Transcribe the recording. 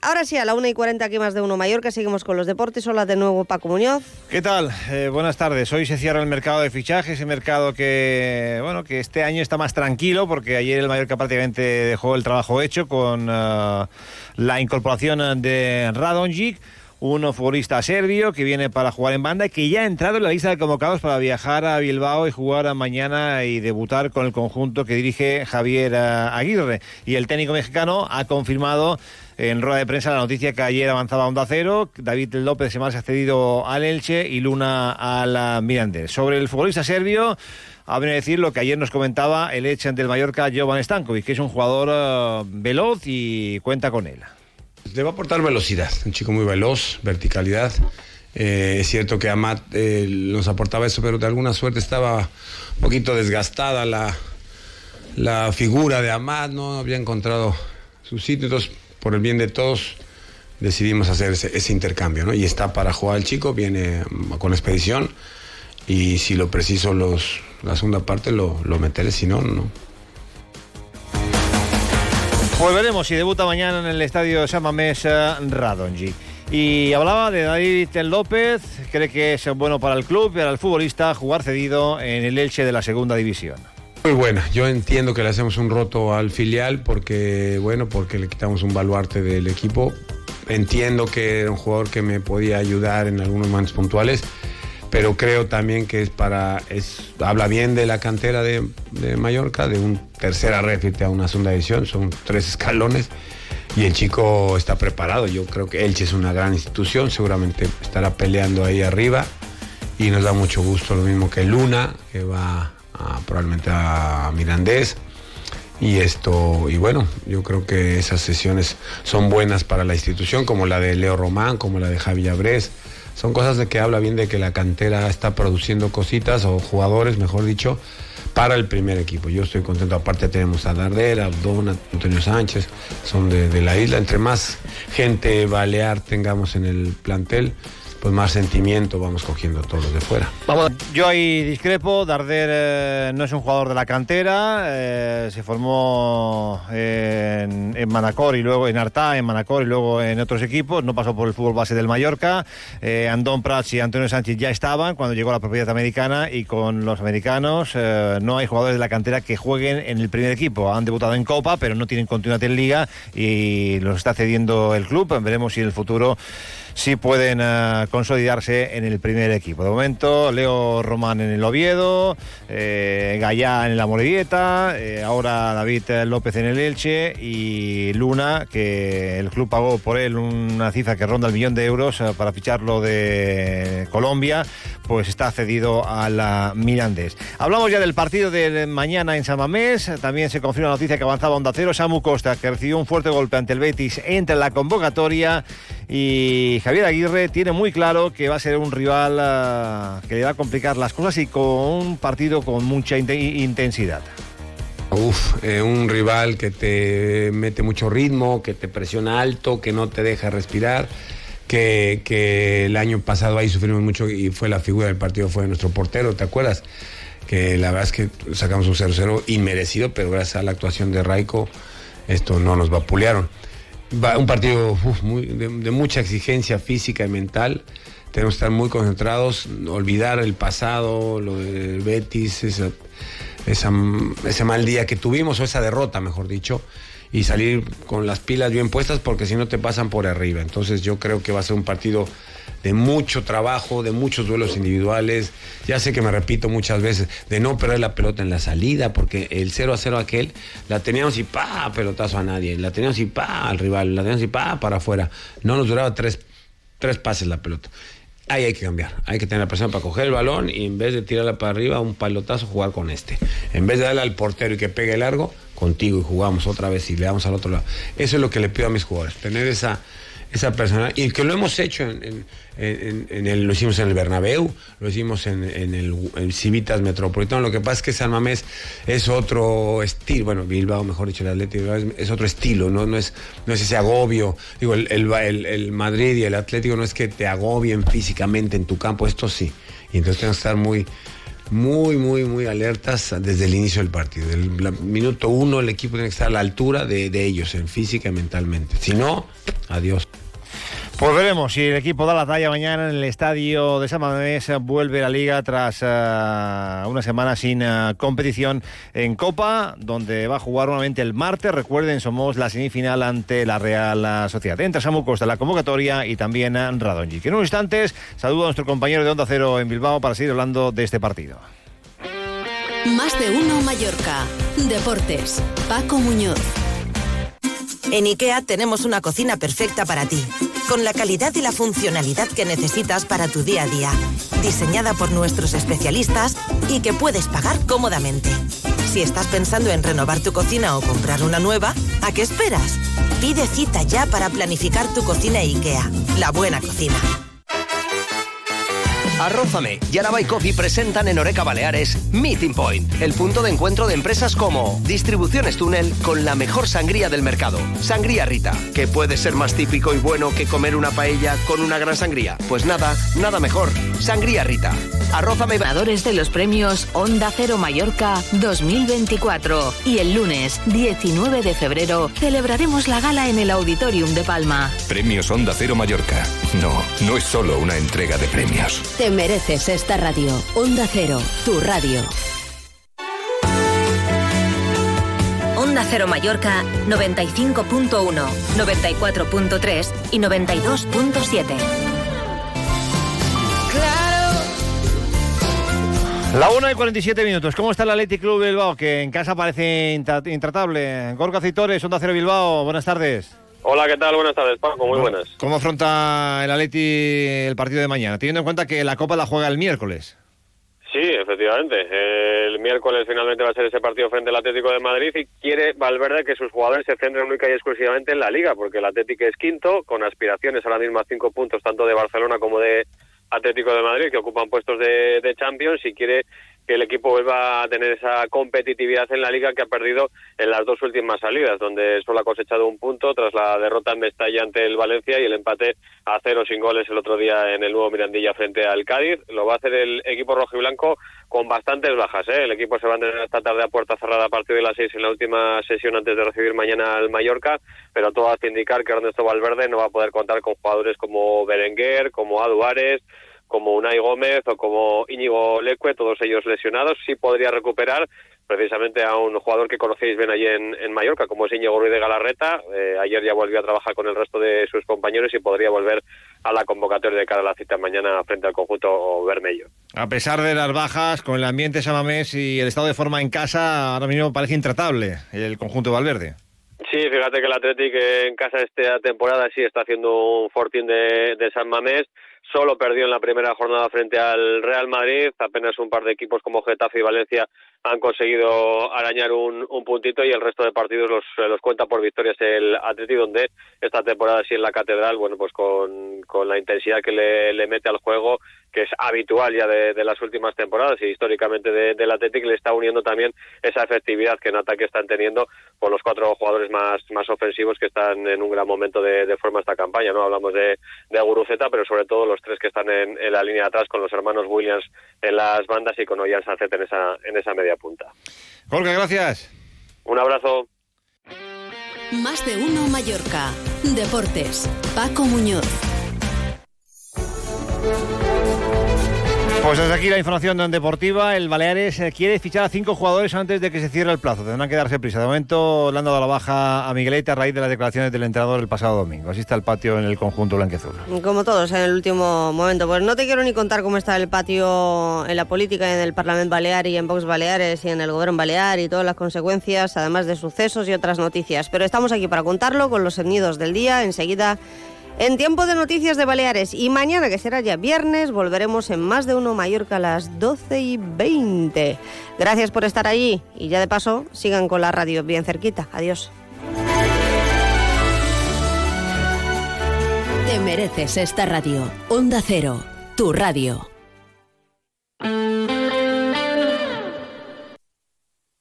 Ahora sí, a la 1 y 40 aquí más de uno Mallorca, seguimos con los deportes. Hola de nuevo Paco Muñoz. ¿Qué tal? Eh, buenas tardes. Hoy se cierra el mercado de fichajes, ese mercado que, bueno, que este año está más tranquilo porque ayer el Mallorca prácticamente dejó el trabajo hecho con uh, la incorporación de Radonjic un futbolista serbio que viene para jugar en banda y que ya ha entrado en la lista de convocados para viajar a Bilbao y jugar mañana y debutar con el conjunto que dirige Javier Aguirre. Y el técnico mexicano ha confirmado en rueda de prensa la noticia que ayer avanzaba Onda Cero, David López se ha cedido al Elche y Luna al Mirandés. Sobre el futbolista serbio, a venir a decir lo que ayer nos comentaba el Elche del Mallorca, Jovan Stankovic, que es un jugador uh, veloz y cuenta con él. Le va a aportar velocidad, un chico muy veloz, verticalidad. Eh, es cierto que Amat eh, nos aportaba eso, pero de alguna suerte estaba un poquito desgastada la, la figura de Amat, no había encontrado su sitio, entonces por el bien de todos decidimos hacer ese, intercambio, ¿no? Y está para jugar el chico, viene con expedición y si lo preciso los, la segunda parte lo, lo meteré, si no, no. Pues veremos si debuta mañana en el estadio Samamés Radonji. Y hablaba de David López, cree que es bueno para el club y para el futbolista jugar cedido en el Elche de la segunda división. Muy buena, yo entiendo que le hacemos un roto al filial porque, bueno, porque le quitamos un baluarte del equipo. Entiendo que era un jugador que me podía ayudar en algunos momentos puntuales pero creo también que es para, habla bien de la cantera de, Mallorca, de un tercera refite a una segunda edición, son tres escalones y el chico está preparado. Yo creo que Elche es una gran institución, seguramente estará peleando ahí arriba y nos da mucho gusto, lo mismo que Luna, que va probablemente a Mirandés. Y esto, y bueno, yo creo que esas sesiones son buenas para la institución, como la de Leo Román, como la de Javi Abrés son cosas de que habla bien de que la cantera está produciendo cositas o jugadores, mejor dicho, para el primer equipo. Yo estoy contento. Aparte tenemos a Dardera, Abdona, Antonio Sánchez, son de la isla. Entre más gente balear tengamos en el plantel, pues más sentimiento vamos cogiendo todos los de fuera. Vamos, yo ahí discrepo, Darder eh, no es un jugador de la cantera, eh, se formó en, Manacor y luego en Artá, en Manacor y luego en otros equipos, no pasó por el fútbol base del Mallorca, eh, Andón Prats y Antonio Sánchez ya estaban cuando llegó la propiedad americana y con los americanos no hay jugadores de la cantera que jueguen en el primer equipo, han debutado en Copa pero no tienen continuidad en Liga y los está cediendo el club, veremos si en el futuro sí pueden uh, consolidarse en el primer equipo. De momento, Leo Román en el Oviedo, eh, Gallá en la Morevieta, eh, ahora David López en el Elche y Luna, que el club pagó por él una cifra que ronda el millón de euros uh, para ficharlo de Colombia, pues está cedido a la Mirandés. Hablamos ya del partido de mañana en San Mamés, también se confirma la noticia que avanzaba Onda Cero, Samu Costa, que recibió un fuerte golpe ante el Betis, entra en la convocatoria y Javier Aguirre tiene muy claro que va a ser un rival uh, que le va a complicar las cosas y con un partido con mucha in intensidad. Uf, eh, un rival que te mete mucho ritmo, que te presiona alto, que no te deja respirar. Que, que, el año pasado ahí sufrimos mucho y fue la figura del partido, fue nuestro portero, ¿te acuerdas? Que la verdad es que sacamos un 0-0 inmerecido, pero gracias a la actuación de Raico, esto no nos vapulearon un partido de, mucha exigencia física y mental. Tenemos que estar muy concentrados, olvidar el pasado, lo de Betis, esa, ese mal día que tuvimos, o esa derrota, mejor dicho, y salir con las pilas bien puestas porque si no te pasan por arriba. Entonces yo creo que va a ser un partido de mucho trabajo, de muchos duelos individuales. Ya sé que me repito muchas veces, de no perder la pelota en la salida, porque el 0 a 0 aquel, la teníamos y pa, pelotazo a nadie, la teníamos y pa al rival, la teníamos y pa para afuera. No nos duraba tres, tres pases la pelota. Ahí hay que cambiar, hay que tener la presión para coger el balón y en vez de tirarla para arriba, un pelotazo, jugar con este. En vez de darle al portero y que pegue largo, contigo y jugamos otra vez y le damos al otro lado. Eso es lo que le pido a mis jugadores, tener esa, esa persona, y que lo hemos hecho en, el, lo hicimos en el Bernabéu, lo hicimos en, el, Civitas Metropolitano, lo que pasa es que San Mamés es otro estilo, bueno, Bilbao, mejor dicho, el Atlético es, otro estilo, ¿no? No, es, no es ese agobio, digo, el, el, Madrid y el Atlético no es que te agobien físicamente en tu campo, esto sí, y entonces tenemos que estar muy muy, muy, muy alertas desde el inicio del partido. El minuto uno el equipo tiene que estar a la altura de, de ellos, en física y mentalmente. Si no, adiós. Pues veremos si el equipo da la talla mañana en el estadio de San Mamés. Vuelve la liga tras uh, una semana sin uh, competición en Copa, donde va a jugar nuevamente el martes. Recuerden, somos la semifinal ante la Real Sociedad. Entra Samu Costa la convocatoria y también Radonji. En unos instantes saludo a nuestro compañero de Onda Cero en Bilbao para seguir hablando de este partido. Más de uno Mallorca. Deportes. Paco Muñoz. En IKEA tenemos una cocina perfecta para ti, con la calidad y la funcionalidad que necesitas para tu día a día, diseñada por nuestros especialistas y que puedes pagar cómodamente. Si estás pensando en renovar tu cocina o comprar una nueva, ¿a qué esperas? Pide cita ya para planificar tu cocina IKEA, la buena cocina. Arrózame y Araba y Coffee presentan en Oreca Baleares Meeting Point, el punto de encuentro de empresas como Distribuciones Túnel con la mejor sangría del mercado, Sangría Rita, que puede ser más típico y bueno que comer una paella con una gran sangría. Pues nada, nada mejor. Sangría Rita. Arrózame. Ganadores de los premios Onda Cero Mallorca 2024. Y el lunes 19 de febrero celebraremos la gala en el Auditorium de Palma. Premios Onda Cero Mallorca. No, no es solo una entrega de premios. Te mereces esta radio. Onda Cero, tu radio. Onda Cero Mallorca 95.1, 94.3 y 92.7. La 1 y 47 minutos. ¿Cómo está el Athletic Club Bilbao? Que en casa parece intratable. Gorka Citores, Onda Cero Bilbao. Buenas tardes. Hola, ¿qué tal? Buenas tardes, Paco. Muy buenas. ¿Cómo afronta el Atleti el partido de mañana? Teniendo en cuenta que la Copa la juega el miércoles. Sí, efectivamente. El miércoles finalmente va a ser ese partido frente al Atlético de Madrid y quiere Valverde que sus jugadores se centren única y exclusivamente en la Liga, porque el Atlético es quinto, con aspiraciones ahora mismo a cinco puntos tanto de Barcelona como de Atlético de Madrid, que ocupan puestos de, de Champions y quiere que el equipo vuelva a tener esa competitividad en la liga que ha perdido en las dos últimas salidas, donde solo ha cosechado un punto tras la derrota en Mestalla ante el Valencia y el empate a cero sin goles el otro día en el nuevo Mirandilla frente al Cádiz. Lo va a hacer el equipo rojo y blanco con bastantes bajas. ¿eh? El equipo se va a tener esta tarde a puerta cerrada a partir de las seis en la última sesión antes de recibir mañana al Mallorca, pero todo hace indicar que Ernesto Valverde no va a poder contar con jugadores como Berenguer, como Aduares, como Unai Gómez o como Íñigo Leque, todos ellos lesionados, sí podría recuperar precisamente a un jugador que conocéis bien allí en, en Mallorca, como es Íñigo Ruiz de Galarreta. Eh, ayer ya volvió a trabajar con el resto de sus compañeros y podría volver a la convocatoria de cara a la cita mañana frente al conjunto Bermello. A pesar de las bajas, con el ambiente Samamés y el estado de forma en casa, ahora mismo parece intratable el conjunto Valverde. Sí, fíjate que el Athletic en casa esta temporada sí está haciendo un fortín de, de San Mamés solo perdió en la primera jornada frente al Real Madrid. Apenas un par de equipos como Getafe y Valencia han conseguido arañar un, un puntito y el resto de partidos los, los cuenta por victorias el Atleti, donde esta temporada sí en la Catedral, bueno, pues con, con la intensidad que le mete al juego, que es habitual ya de, de las últimas temporadas y históricamente de, del Athletic, le está uniendo también esa efectividad que en ataque están teniendo con los cuatro jugadores más, más ofensivos que están en un gran momento de, de forma esta campaña, ¿no? Hablamos de, de Guruceta, pero sobre todo los tres que están en, en, la línea de atrás con los hermanos Williams en las bandas y con Ollán Sacet en esa, en esa media punta. Jorge, gracias. Un abrazo. Más de uno Mallorca. Deportes. Paco Muñoz. Pues desde aquí la información deportiva. El Baleares eh, quiere fichar a cinco jugadores antes de que se cierre el plazo. Tendrán que darse prisa. De momento le han dado la baja a Miguelete a raíz de las declaraciones del entrenador el pasado domingo. Así está el patio en el conjunto blanqueazul. Como todos en el último momento. Pues no te quiero ni contar cómo está el patio en la política, en el Parlamento Balear y en Vox Baleares y en el Gobierno Balear y todas las consecuencias, además de sucesos y otras noticias. Pero estamos aquí para contarlo con los sonidos del día. Enseguida en tiempo de noticias de Baleares y mañana, que será ya viernes, volveremos en más de uno Mallorca a las 12 y 20. Gracias por estar allí y ya de paso sigan con la radio bien cerquita. Adiós. Te mereces esta radio. Onda Cero, tu radio.